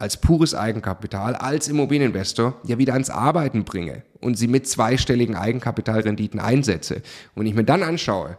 als pures Eigenkapital, als Immobilieninvestor ja wieder ans Arbeiten bringe und sie mit zweistelligen Eigenkapitalrenditen einsetze. Und ich mir dann anschaue,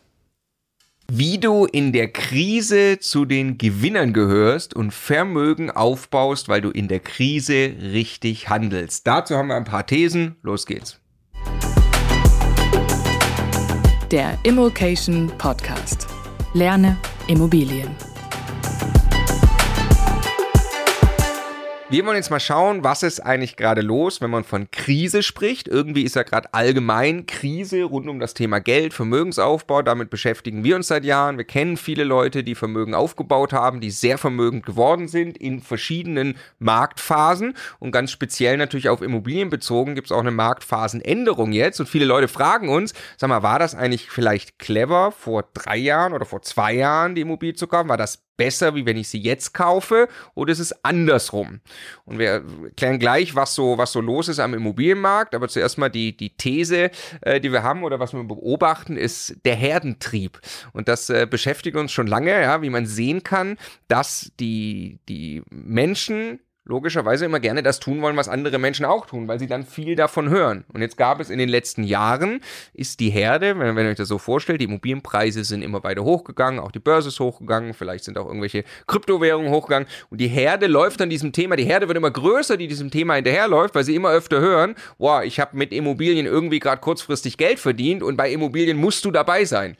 Wie du in der Krise zu den Gewinnern gehörst und Vermögen aufbaust, weil du in der Krise richtig handelst. Dazu haben wir ein paar Thesen. Los geht's. Der Immokation Podcast. Lerne Immobilien. Wir wollen jetzt mal schauen, was ist eigentlich gerade los, wenn man von Krise spricht. Irgendwie ist ja gerade allgemein Krise rund um das Thema Geld, Vermögensaufbau. Damit beschäftigen wir uns seit Jahren. Wir kennen viele Leute, die Vermögen aufgebaut haben, die sehr vermögend geworden sind in verschiedenen Marktphasen. Und ganz speziell natürlich auf Immobilien bezogen gibt es auch eine Marktphasenänderung jetzt. Und viele Leute fragen uns, sag mal, war das eigentlich vielleicht clever vor drei Jahren oder vor zwei Jahren die Immobilie zu kaufen? War das besser, wie wenn ich sie jetzt kaufe, oder ist es andersrum? Und wir klären gleich, was so, was so los ist am Immobilienmarkt, aber zuerst mal die, die These, äh, die wir haben oder was wir beobachten, ist der Herdentrieb. Und das äh, beschäftigt uns schon lange, ja, wie man sehen kann, dass die, die Menschen logischerweise immer gerne das tun wollen, was andere Menschen auch tun, weil sie dann viel davon hören. Und jetzt gab es in den letzten Jahren, ist die Herde, wenn, wenn ihr euch das so vorstellt, die Immobilienpreise sind immer weiter hochgegangen, auch die Börse ist hochgegangen, vielleicht sind auch irgendwelche Kryptowährungen hochgegangen und die Herde läuft an diesem Thema, die Herde wird immer größer, die diesem Thema hinterherläuft, weil sie immer öfter hören, boah, ich habe mit Immobilien irgendwie gerade kurzfristig Geld verdient und bei Immobilien musst du dabei sein.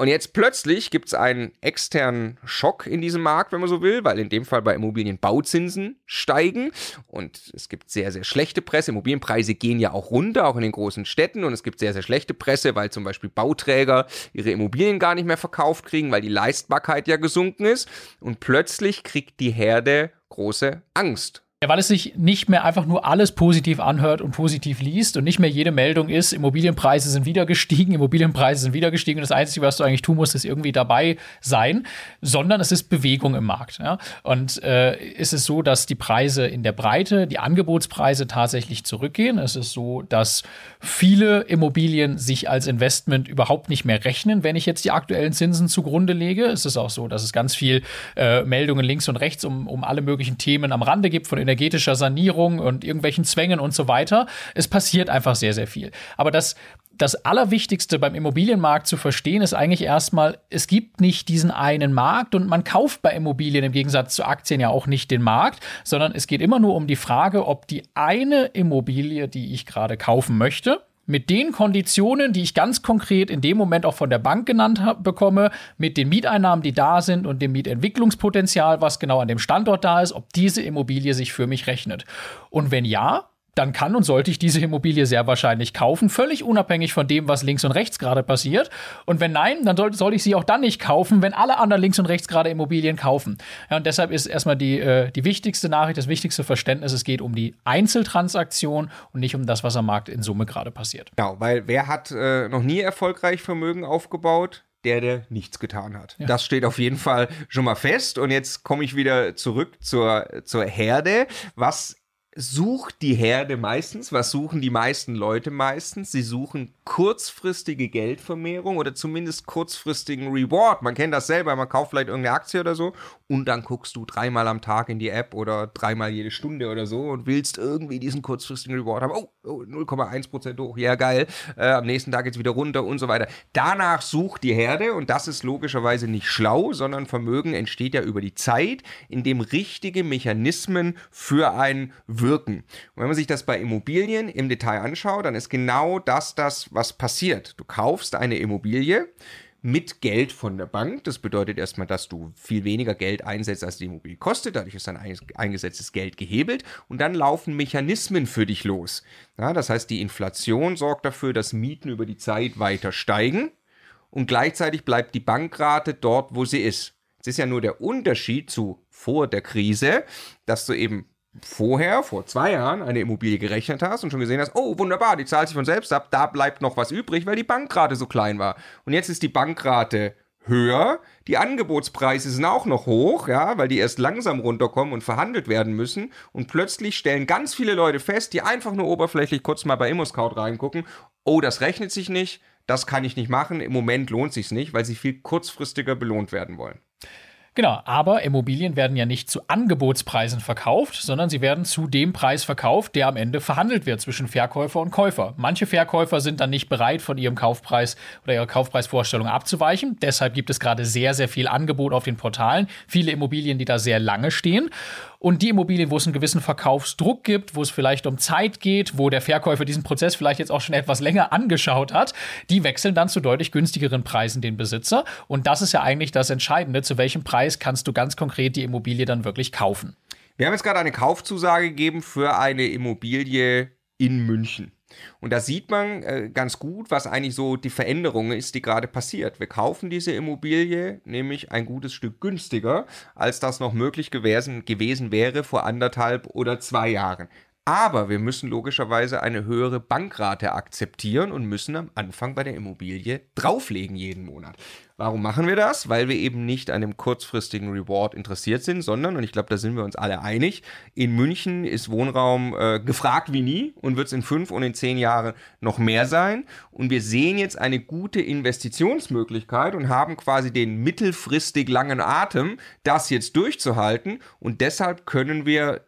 Und jetzt plötzlich gibt es einen externen Schock in diesem Markt, wenn man so will, weil in dem Fall bei Immobilien Bauzinsen steigen und es gibt sehr, sehr schlechte Presse. Immobilienpreise gehen ja auch runter, auch in den großen Städten und es gibt sehr, sehr schlechte Presse, weil zum Beispiel Bauträger ihre Immobilien gar nicht mehr verkauft kriegen, weil die Leistbarkeit ja gesunken ist. Und plötzlich kriegt die Herde große Angst ja, weil es sich nicht mehr einfach nur alles positiv anhört und positiv liest und nicht mehr jede Meldung ist, Immobilienpreise sind wieder gestiegen, Immobilienpreise sind wieder gestiegen und das Einzige, was du eigentlich tun musst, ist irgendwie dabei sein, sondern es ist Bewegung im Markt. Ja? Und äh, ist es so, dass die Preise in der Breite, die Angebotspreise tatsächlich zurückgehen. Es ist so, dass viele Immobilien sich als Investment überhaupt nicht mehr rechnen, wenn ich jetzt die aktuellen Zinsen zugrunde lege. Es ist auch so, dass es ganz viel äh, Meldungen links und rechts um, um alle möglichen Themen am Rande gibt von energetischer Sanierung und irgendwelchen Zwängen und so weiter. Es passiert einfach sehr, sehr viel. Aber das, das Allerwichtigste beim Immobilienmarkt zu verstehen ist eigentlich erstmal, es gibt nicht diesen einen Markt und man kauft bei Immobilien im Gegensatz zu Aktien ja auch nicht den Markt, sondern es geht immer nur um die Frage, ob die eine Immobilie, die ich gerade kaufen möchte, mit den Konditionen, die ich ganz konkret in dem Moment auch von der Bank genannt hab, bekomme, mit den Mieteinnahmen, die da sind und dem Mietentwicklungspotenzial, was genau an dem Standort da ist, ob diese Immobilie sich für mich rechnet. Und wenn ja, dann kann und sollte ich diese Immobilie sehr wahrscheinlich kaufen, völlig unabhängig von dem, was links und rechts gerade passiert. Und wenn nein, dann soll, soll ich sie auch dann nicht kaufen, wenn alle anderen links und rechts gerade Immobilien kaufen. Ja, und deshalb ist erstmal die, äh, die wichtigste Nachricht, das wichtigste Verständnis, es geht um die Einzeltransaktion und nicht um das, was am Markt in Summe gerade passiert. Genau, weil wer hat äh, noch nie erfolgreich Vermögen aufgebaut? der, der nichts getan hat. Ja. Das steht auf jeden Fall schon mal fest. Und jetzt komme ich wieder zurück zur, zur Herde. Was sucht die Herde meistens, was suchen die meisten Leute meistens? Sie suchen kurzfristige Geldvermehrung oder zumindest kurzfristigen Reward. Man kennt das selber, man kauft vielleicht irgendeine Aktie oder so und dann guckst du dreimal am Tag in die App oder dreimal jede Stunde oder so und willst irgendwie diesen kurzfristigen Reward haben. Oh, oh 0,1% hoch, ja geil. Äh, am nächsten Tag geht's wieder runter und so weiter. Danach sucht die Herde und das ist logischerweise nicht schlau, sondern Vermögen entsteht ja über die Zeit, in dem richtige Mechanismen für ein wirken. Und wenn man sich das bei Immobilien im Detail anschaut, dann ist genau das das, was passiert. Du kaufst eine Immobilie mit Geld von der Bank. Das bedeutet erstmal, dass du viel weniger Geld einsetzt, als die Immobilie kostet. Dadurch ist dein eingesetztes Geld gehebelt und dann laufen Mechanismen für dich los. Ja, das heißt, die Inflation sorgt dafür, dass Mieten über die Zeit weiter steigen und gleichzeitig bleibt die Bankrate dort, wo sie ist. Es ist ja nur der Unterschied zu vor der Krise, dass du eben vorher, vor zwei Jahren, eine Immobilie gerechnet hast und schon gesehen hast, oh, wunderbar, die zahlt sich von selbst ab, da bleibt noch was übrig, weil die Bankrate so klein war. Und jetzt ist die Bankrate höher, die Angebotspreise sind auch noch hoch, ja, weil die erst langsam runterkommen und verhandelt werden müssen und plötzlich stellen ganz viele Leute fest, die einfach nur oberflächlich kurz mal bei ImmoScout reingucken, oh, das rechnet sich nicht, das kann ich nicht machen, im Moment lohnt sich's nicht, weil sie viel kurzfristiger belohnt werden wollen. Genau, aber Immobilien werden ja nicht zu Angebotspreisen verkauft, sondern sie werden zu dem Preis verkauft, der am Ende verhandelt wird zwischen Verkäufer und Käufer. Manche Verkäufer sind dann nicht bereit, von ihrem Kaufpreis oder ihrer Kaufpreisvorstellung abzuweichen. Deshalb gibt es gerade sehr, sehr viel Angebot auf den Portalen. Viele Immobilien, die da sehr lange stehen. Und die Immobilien, wo es einen gewissen Verkaufsdruck gibt, wo es vielleicht um Zeit geht, wo der Verkäufer diesen Prozess vielleicht jetzt auch schon etwas länger angeschaut hat, die wechseln dann zu deutlich günstigeren Preisen den Besitzer. Und das ist ja eigentlich das Entscheidende, zu welchem Preis kannst du ganz konkret die Immobilie dann wirklich kaufen. Wir haben jetzt gerade eine Kaufzusage gegeben für eine Immobilie in München. Und da sieht man äh, ganz gut, was eigentlich so die Veränderung ist, die gerade passiert. Wir kaufen diese Immobilie nämlich ein gutes Stück günstiger, als das noch möglich gewesen, gewesen wäre vor anderthalb oder zwei Jahren. Aber wir müssen logischerweise eine höhere Bankrate akzeptieren und müssen am Anfang bei der Immobilie drauflegen jeden Monat. Warum machen wir das? Weil wir eben nicht an dem kurzfristigen Reward interessiert sind, sondern, und ich glaube, da sind wir uns alle einig, in München ist Wohnraum äh, gefragt wie nie und wird es in fünf und in zehn Jahren noch mehr sein. Und wir sehen jetzt eine gute Investitionsmöglichkeit und haben quasi den mittelfristig langen Atem, das jetzt durchzuhalten. Und deshalb können wir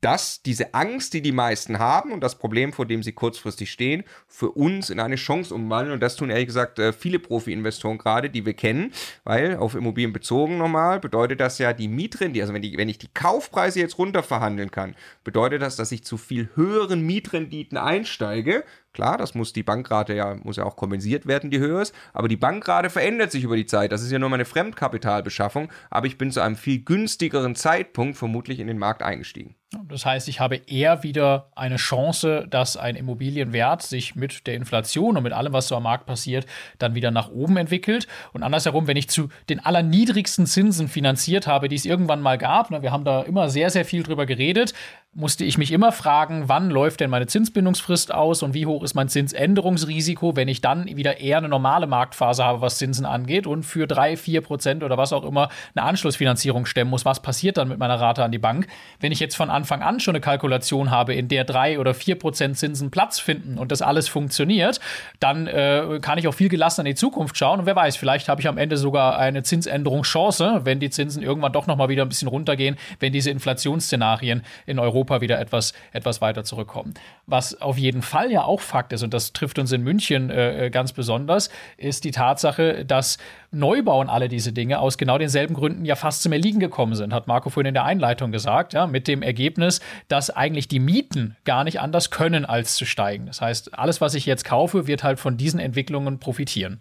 dass diese Angst, die die meisten haben und das Problem, vor dem sie kurzfristig stehen, für uns in eine Chance umwandeln. Und das tun ehrlich gesagt äh, viele Profi-Investoren gerade, die wir kennen, weil auf Immobilien bezogen nochmal bedeutet das ja die Mietrendite, also wenn, die, wenn ich die Kaufpreise jetzt runterverhandeln kann, bedeutet das, dass ich zu viel höheren Mietrenditen einsteige, Klar, das muss die Bankrate ja, muss ja auch kompensiert werden, die höher ist. Aber die Bankrate verändert sich über die Zeit. Das ist ja nur meine Fremdkapitalbeschaffung. Aber ich bin zu einem viel günstigeren Zeitpunkt vermutlich in den Markt eingestiegen. Das heißt, ich habe eher wieder eine Chance, dass ein Immobilienwert sich mit der Inflation und mit allem, was so am Markt passiert, dann wieder nach oben entwickelt. Und andersherum, wenn ich zu den allerniedrigsten Zinsen finanziert habe, die es irgendwann mal gab, ne, wir haben da immer sehr, sehr viel drüber geredet, musste ich mich immer fragen, wann läuft denn meine Zinsbindungsfrist aus und wie hoch ist mein Zinsänderungsrisiko, wenn ich dann wieder eher eine normale Marktphase habe, was Zinsen angeht und für drei, vier Prozent oder was auch immer eine Anschlussfinanzierung stemmen muss. Was passiert dann mit meiner Rate an die Bank? Wenn ich jetzt von Anfang an schon eine Kalkulation habe, in der drei oder vier Prozent Zinsen Platz finden und das alles funktioniert, dann äh, kann ich auch viel gelassen in die Zukunft schauen und wer weiß, vielleicht habe ich am Ende sogar eine Zinsänderungschance, wenn die Zinsen irgendwann doch noch mal wieder ein bisschen runtergehen, wenn diese Inflationsszenarien in Europa Europa wieder etwas, etwas weiter zurückkommen. Was auf jeden Fall ja auch Fakt ist, und das trifft uns in München äh, ganz besonders, ist die Tatsache, dass Neubau und alle diese Dinge aus genau denselben Gründen ja fast zum Erliegen gekommen sind, hat Marco vorhin in der Einleitung gesagt, ja, mit dem Ergebnis, dass eigentlich die Mieten gar nicht anders können, als zu steigen. Das heißt, alles, was ich jetzt kaufe, wird halt von diesen Entwicklungen profitieren.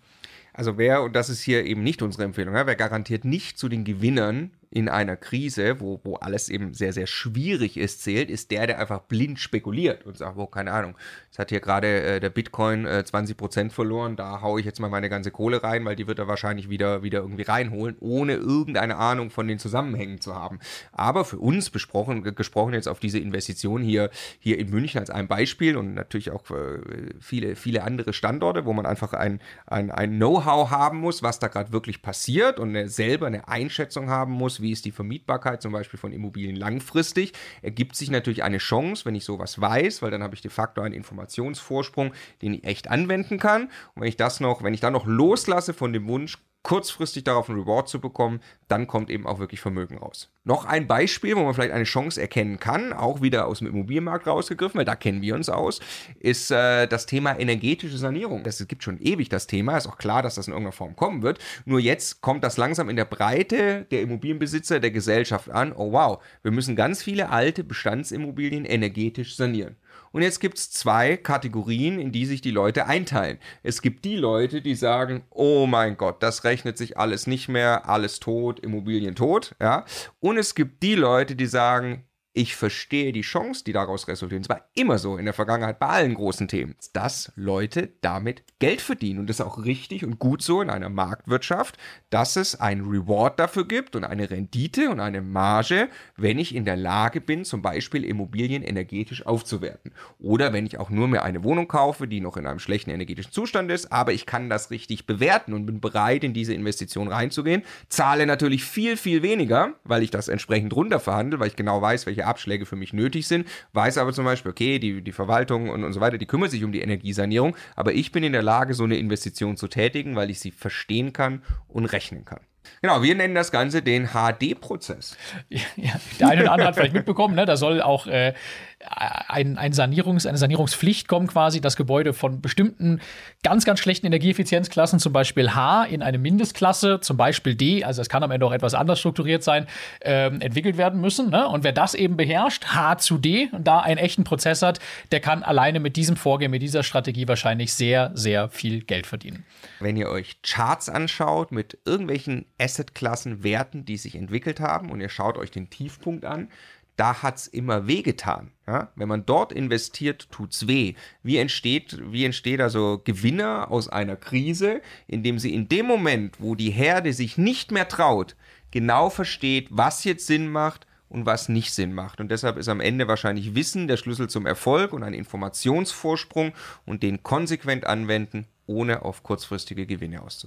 Also wer, und das ist hier eben nicht unsere Empfehlung, wer garantiert nicht zu den Gewinnern in einer Krise, wo, wo alles eben sehr, sehr schwierig ist, zählt, ist der, der einfach blind spekuliert und sagt, oh, keine Ahnung, jetzt hat hier gerade äh, der Bitcoin äh, 20% verloren, da haue ich jetzt mal meine ganze Kohle rein, weil die wird er wahrscheinlich wieder, wieder irgendwie reinholen, ohne irgendeine Ahnung von den Zusammenhängen zu haben. Aber für uns besprochen, gesprochen jetzt auf diese Investition hier, hier in München als ein Beispiel und natürlich auch äh, viele, viele andere Standorte, wo man einfach ein, ein, ein Know-how haben muss, was da gerade wirklich passiert und eine, selber eine Einschätzung haben muss, wie ist die Vermietbarkeit zum Beispiel von Immobilien langfristig, ergibt sich natürlich eine Chance, wenn ich sowas weiß, weil dann habe ich de facto einen Informationsvorsprung, den ich echt anwenden kann. Und wenn ich das noch, wenn ich dann noch loslasse von dem Wunsch, kurzfristig darauf einen Reward zu bekommen, dann kommt eben auch wirklich Vermögen raus. Noch ein Beispiel, wo man vielleicht eine Chance erkennen kann, auch wieder aus dem Immobilienmarkt rausgegriffen, weil da kennen wir uns aus, ist äh, das Thema energetische Sanierung. Das gibt schon ewig das Thema, ist auch klar, dass das in irgendeiner Form kommen wird. Nur jetzt kommt das langsam in der Breite der Immobilienbesitzer der Gesellschaft an. Oh wow, wir müssen ganz viele alte Bestandsimmobilien energetisch sanieren. Und jetzt gibt es zwei Kategorien, in die sich die Leute einteilen. Es gibt die Leute, die sagen, oh mein Gott, das rechnet sich alles nicht mehr, alles tot, Immobilien tot, ja. Und es gibt die Leute, die sagen, ich verstehe die Chance, die daraus resultiert. Es war immer so in der Vergangenheit bei allen großen Themen, dass Leute damit Geld verdienen. Und das ist auch richtig und gut so in einer Marktwirtschaft, dass es ein Reward dafür gibt und eine Rendite und eine Marge, wenn ich in der Lage bin, zum Beispiel Immobilien energetisch aufzuwerten. Oder wenn ich auch nur mehr eine Wohnung kaufe, die noch in einem schlechten energetischen Zustand ist, aber ich kann das richtig bewerten und bin bereit, in diese Investition reinzugehen. Zahle natürlich viel, viel weniger, weil ich das entsprechend runterverhandle, weil ich genau weiß, welche Abschläge für mich nötig sind, weiß aber zum Beispiel, okay, die, die Verwaltung und, und so weiter, die kümmert sich um die Energiesanierung, aber ich bin in der Lage, so eine Investition zu tätigen, weil ich sie verstehen kann und rechnen kann. Genau, wir nennen das Ganze den HD-Prozess. Ja, der eine oder andere hat vielleicht mitbekommen, ne, da soll auch äh, ein, ein Sanierungs-, eine Sanierungspflicht kommen, quasi das Gebäude von bestimmten ganz, ganz schlechten Energieeffizienzklassen, zum Beispiel H, in eine Mindestklasse, zum Beispiel D, also es kann am Ende auch etwas anders strukturiert sein, ähm, entwickelt werden müssen. Ne? Und wer das eben beherrscht, H zu D, und da einen echten Prozess hat, der kann alleine mit diesem Vorgehen, mit dieser Strategie wahrscheinlich sehr, sehr viel Geld verdienen. Wenn ihr euch Charts anschaut mit irgendwelchen Assetklassen, Werten, die sich entwickelt haben, und ihr schaut euch den Tiefpunkt an, da hat es immer wehgetan. Ja? Wenn man dort investiert, tut es weh. Wie entsteht, wie entsteht also Gewinner aus einer Krise, indem sie in dem Moment, wo die Herde sich nicht mehr traut, genau versteht, was jetzt Sinn macht und was nicht Sinn macht. Und deshalb ist am Ende wahrscheinlich Wissen der Schlüssel zum Erfolg und ein Informationsvorsprung und den konsequent anwenden, ohne auf kurzfristige Gewinne aus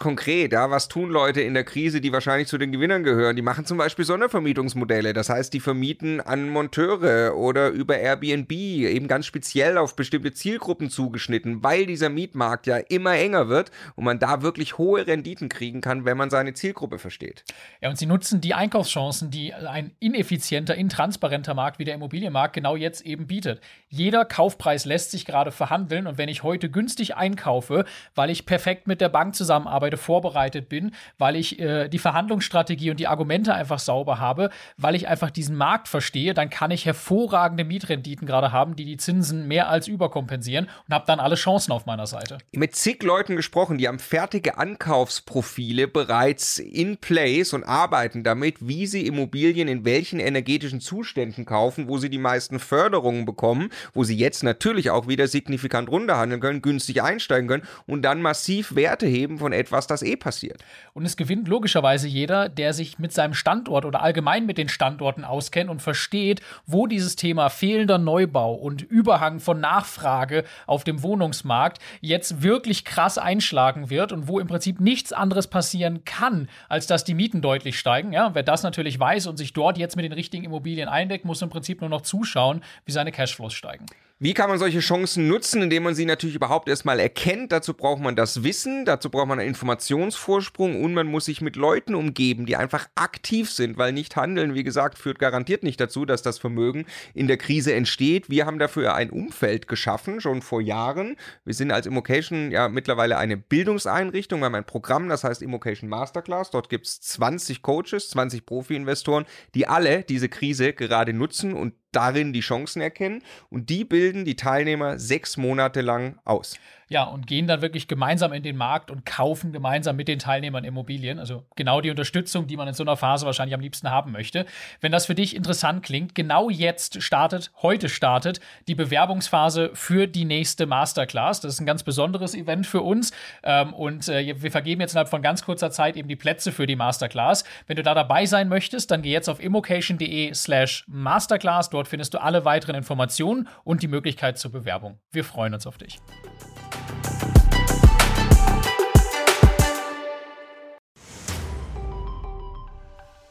konkret, ja, was tun Leute in der Krise, die wahrscheinlich zu den Gewinnern gehören? Die machen zum Beispiel Sondervermietungsmodelle. Das heißt, die vermieten an Monteure oder über Airbnb, eben ganz speziell auf bestimmte Zielgruppen zugeschnitten, weil dieser Mietmarkt ja immer enger wird und man da wirklich hohe Renditen kriegen kann, wenn man seine Zielgruppe versteht. Ja, und sie nutzen die Einkaufschancen, die ein ineffizienter, intransparenter Markt wie der Immobilienmarkt genau jetzt eben bietet. Jeder Kaufpreis lässt sich gerade verhandeln und wenn ich heute günstig einkaufe, weil ich perfekt mit der Bank zusammenarbeite, heute vorbereitet bin, weil ich äh, die Verhandlungsstrategie und die Argumente einfach sauber habe, weil ich einfach diesen Markt verstehe, dann kann ich hervorragende Mietrenditen gerade haben, die die Zinsen mehr als überkompensieren und habe dann alle Chancen auf meiner Seite. Mit zig Leuten gesprochen, die haben fertige Ankaufsprofile bereits in place und arbeiten damit, wie sie Immobilien in welchen energetischen Zuständen kaufen, wo sie die meisten Förderungen bekommen, wo sie jetzt natürlich auch wieder signifikant runterhandeln können, günstig einsteigen können und dann massiv Werte heben von etwas, was das eh passiert. Und es gewinnt logischerweise jeder, der sich mit seinem Standort oder allgemein mit den Standorten auskennt und versteht, wo dieses Thema fehlender Neubau und Überhang von Nachfrage auf dem Wohnungsmarkt jetzt wirklich krass einschlagen wird und wo im Prinzip nichts anderes passieren kann, als dass die Mieten deutlich steigen. Ja, wer das natürlich weiß und sich dort jetzt mit den richtigen Immobilien eindeckt, muss im Prinzip nur noch zuschauen, wie seine Cashflows steigen. Wie kann man solche Chancen nutzen, indem man sie natürlich überhaupt erstmal erkennt? Dazu braucht man das Wissen, dazu braucht man einen Informationsvorsprung und man muss sich mit Leuten umgeben, die einfach aktiv sind, weil nicht handeln, wie gesagt, führt garantiert nicht dazu, dass das Vermögen in der Krise entsteht. Wir haben dafür ein Umfeld geschaffen, schon vor Jahren. Wir sind als Immocation ja mittlerweile eine Bildungseinrichtung. Wir haben ein Programm, das heißt Immocation Masterclass. Dort gibt es 20 Coaches, 20 Profi-Investoren, die alle diese Krise gerade nutzen und darin die Chancen erkennen und die bilden die Teilnehmer sechs Monate lang aus. Ja, und gehen dann wirklich gemeinsam in den Markt und kaufen gemeinsam mit den Teilnehmern Immobilien. Also genau die Unterstützung, die man in so einer Phase wahrscheinlich am liebsten haben möchte. Wenn das für dich interessant klingt, genau jetzt startet, heute startet die Bewerbungsphase für die nächste Masterclass. Das ist ein ganz besonderes Event für uns. Ähm, und äh, wir vergeben jetzt innerhalb von ganz kurzer Zeit eben die Plätze für die Masterclass. Wenn du da dabei sein möchtest, dann geh jetzt auf immocation.de slash Masterclass. Dort findest du alle weiteren Informationen und die Möglichkeit zur Bewerbung. Wir freuen uns auf dich.